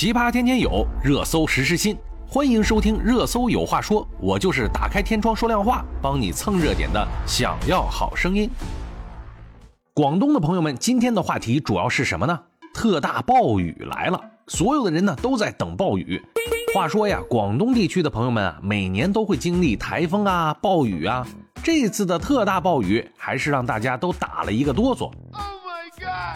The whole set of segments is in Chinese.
奇葩天天有，热搜时时新。欢迎收听《热搜有话说》，我就是打开天窗说亮话，帮你蹭热点的。想要好声音。广东的朋友们，今天的话题主要是什么呢？特大暴雨来了，所有的人呢都在等暴雨。话说呀，广东地区的朋友们啊，每年都会经历台风啊、暴雨啊。这次的特大暴雨，还是让大家都打了一个哆嗦。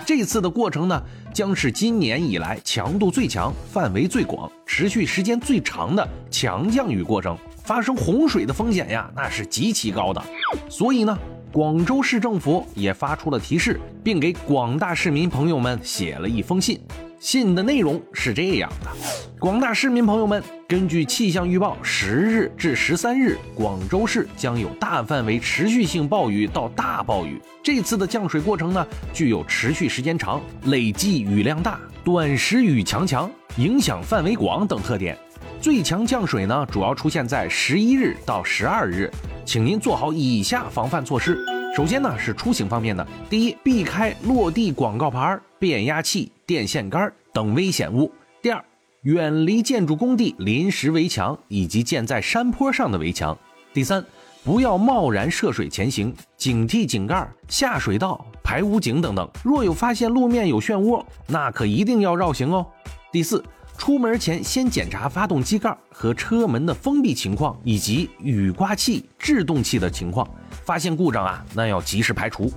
这次的过程呢，将是今年以来强度最强、范围最广、持续时间最长的强降雨过程，发生洪水的风险呀，那是极其高的。所以呢，广州市政府也发出了提示，并给广大市民朋友们写了一封信。信的内容是这样的：广大市民朋友们，根据气象预报，十日至十三日，广州市将有大范围持续性暴雨到大暴雨。这次的降水过程呢，具有持续时间长、累计雨量大、短时雨强强、影响范围广等特点。最强降水呢，主要出现在十一日到十二日，请您做好以下防范措施。首先呢，是出行方面的。第一，避开落地广告牌、变压器、电线杆等危险物。第二，远离建筑工地临时围墙以及建在山坡上的围墙。第三，不要贸然涉水前行，警惕井盖、下水道、排污井等等。若有发现路面有漩涡，那可一定要绕行哦。第四。出门前先检查发动机盖和车门的封闭情况，以及雨刮器、制动器的情况。发现故障啊，那要及时排除。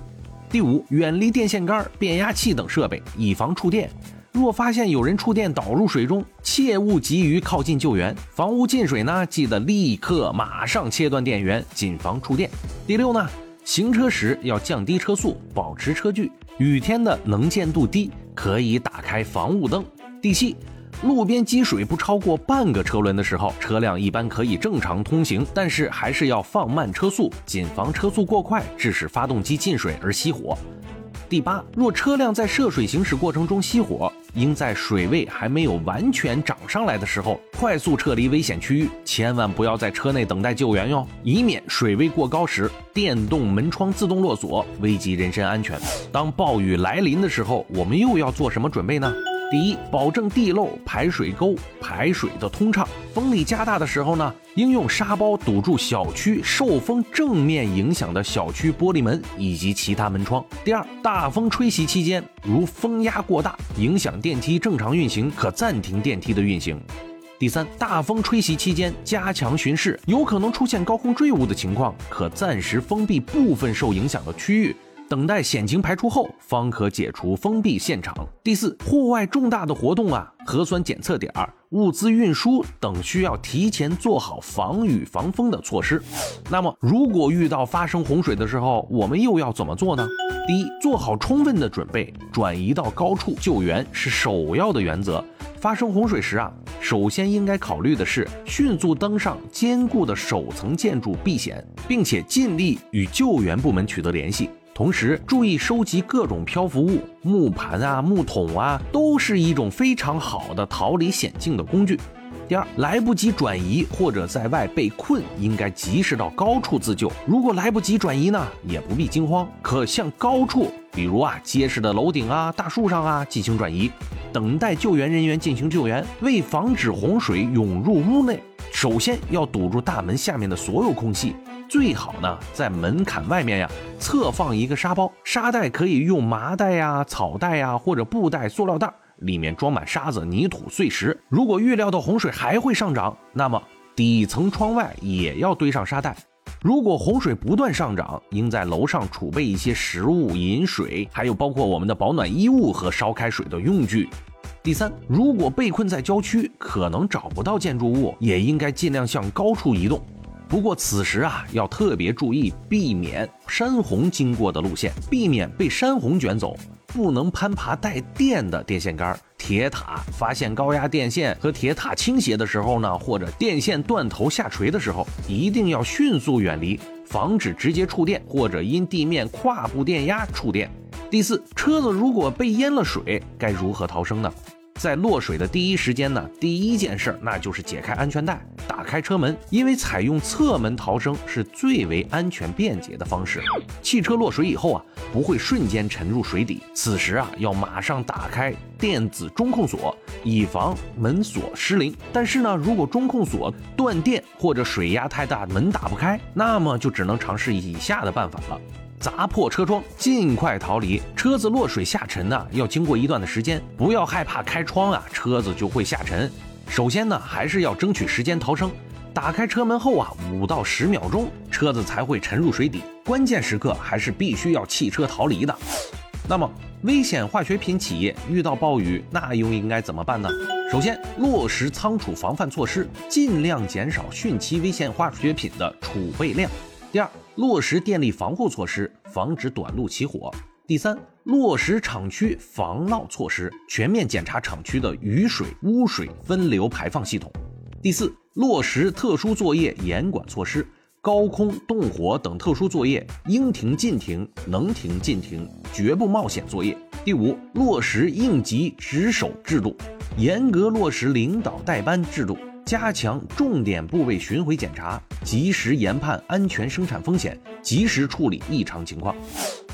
第五，远离电线杆、变压器等设备，以防触电。若发现有人触电倒入水中，切勿急于靠近救援。房屋进水呢，记得立刻马上切断电源，谨防触电。第六呢，行车时要降低车速，保持车距。雨天的能见度低，可以打开防雾灯。第七。路边积水不超过半个车轮的时候，车辆一般可以正常通行，但是还是要放慢车速，谨防车速过快致使发动机进水而熄火。第八，若车辆在涉水行驶过程中熄火，应在水位还没有完全涨上来的时候快速撤离危险区域，千万不要在车内等待救援哟，以免水位过高时电动门窗自动落锁，危及人身安全。当暴雨来临的时候，我们又要做什么准备呢？第一，保证地漏、排水沟排水的通畅。风力加大的时候呢，应用沙包堵住小区受风正面影响的小区玻璃门以及其他门窗。第二，大风吹袭期间，如风压过大，影响电梯正常运行，可暂停电梯的运行。第三，大风吹袭期间，加强巡视，有可能出现高空坠物的情况，可暂时封闭部分受影响的区域。等待险情排除后，方可解除封闭现场。第四，户外重大的活动啊，核酸检测点、物资运输等需要提前做好防雨防风的措施。那么，如果遇到发生洪水的时候，我们又要怎么做呢？第一，做好充分的准备，转移到高处救援是首要的原则。发生洪水时啊，首先应该考虑的是迅速登上坚固的首层建筑避险，并且尽力与救援部门取得联系。同时注意收集各种漂浮物，木盘啊、木桶啊，都是一种非常好的逃离险境的工具。第二，来不及转移或者在外被困，应该及时到高处自救。如果来不及转移呢，也不必惊慌，可向高处，比如啊结实的楼顶啊、大树上啊进行转移，等待救援人员进行救援。为防止洪水涌入屋内，首先要堵住大门下面的所有空隙。最好呢，在门槛外面呀，侧放一个沙包，沙袋可以用麻袋呀、草袋呀，或者布袋、塑料袋，里面装满沙子、泥土、碎石。如果预料到洪水还会上涨，那么底层窗外也要堆上沙袋。如果洪水不断上涨，应在楼上储备一些食物、饮水，还有包括我们的保暖衣物和烧开水的用具。第三，如果被困在郊区，可能找不到建筑物，也应该尽量向高处移动。不过此时啊，要特别注意避免山洪经过的路线，避免被山洪卷走。不能攀爬带电的电线杆、铁塔。发现高压电线和铁塔倾斜的时候呢，或者电线断头下垂的时候，一定要迅速远离，防止直接触电或者因地面跨步电压触电。第四，车子如果被淹了水，该如何逃生呢？在落水的第一时间呢，第一件事那就是解开安全带，打开车门，因为采用侧门逃生是最为安全便捷的方式。汽车落水以后啊，不会瞬间沉入水底，此时啊，要马上打开电子中控锁，以防门锁失灵。但是呢，如果中控锁断电或者水压太大，门打不开，那么就只能尝试以下的办法了。砸破车窗，尽快逃离。车子落水下沉呢，要经过一段的时间，不要害怕开窗啊，车子就会下沉。首先呢，还是要争取时间逃生。打开车门后啊，五到十秒钟，车子才会沉入水底。关键时刻还是必须要弃车逃离的。那么，危险化学品企业遇到暴雨，那又应该怎么办呢？首先，落实仓储防范措施，尽量减少汛期危险化学品的储备量。第二，落实电力防护措施，防止短路起火。第三，落实厂区防涝措施，全面检查厂区的雨水、污水分流排放系统。第四，落实特殊作业严管措施，高空动火等特殊作业应停尽停，能停尽停，绝不冒险作业。第五，落实应急值守制度，严格落实领导带班制度。加强重点部位巡回检查，及时研判安全生产风险，及时处理异常情况。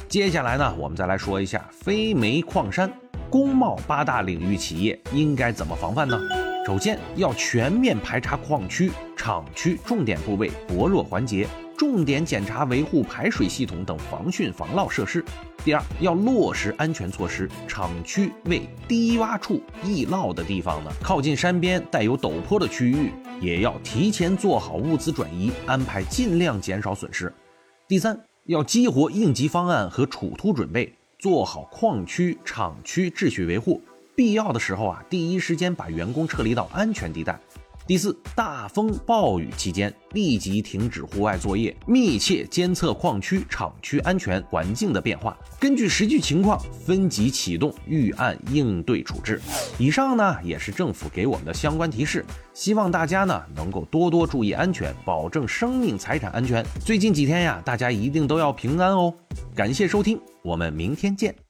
接下来呢，我们再来说一下非煤矿山、工贸八大领域企业应该怎么防范呢？首先要全面排查矿区、厂区重点部位薄弱环节。重点检查维护排水系统等防汛防涝设施。第二，要落实安全措施，厂区为低洼处、易涝的地方呢，靠近山边带有陡坡的区域，也要提前做好物资转移安排，尽量减少损失。第三，要激活应急方案和处突准备，做好矿区、厂区秩序维护，必要的时候啊，第一时间把员工撤离到安全地带。第四，大风暴雨期间立即停止户外作业，密切监测矿区、厂区安全环境的变化，根据实际情况分级启动预案应对处置。以上呢也是政府给我们的相关提示，希望大家呢能够多多注意安全，保证生命财产安全。最近几天呀，大家一定都要平安哦。感谢收听，我们明天见。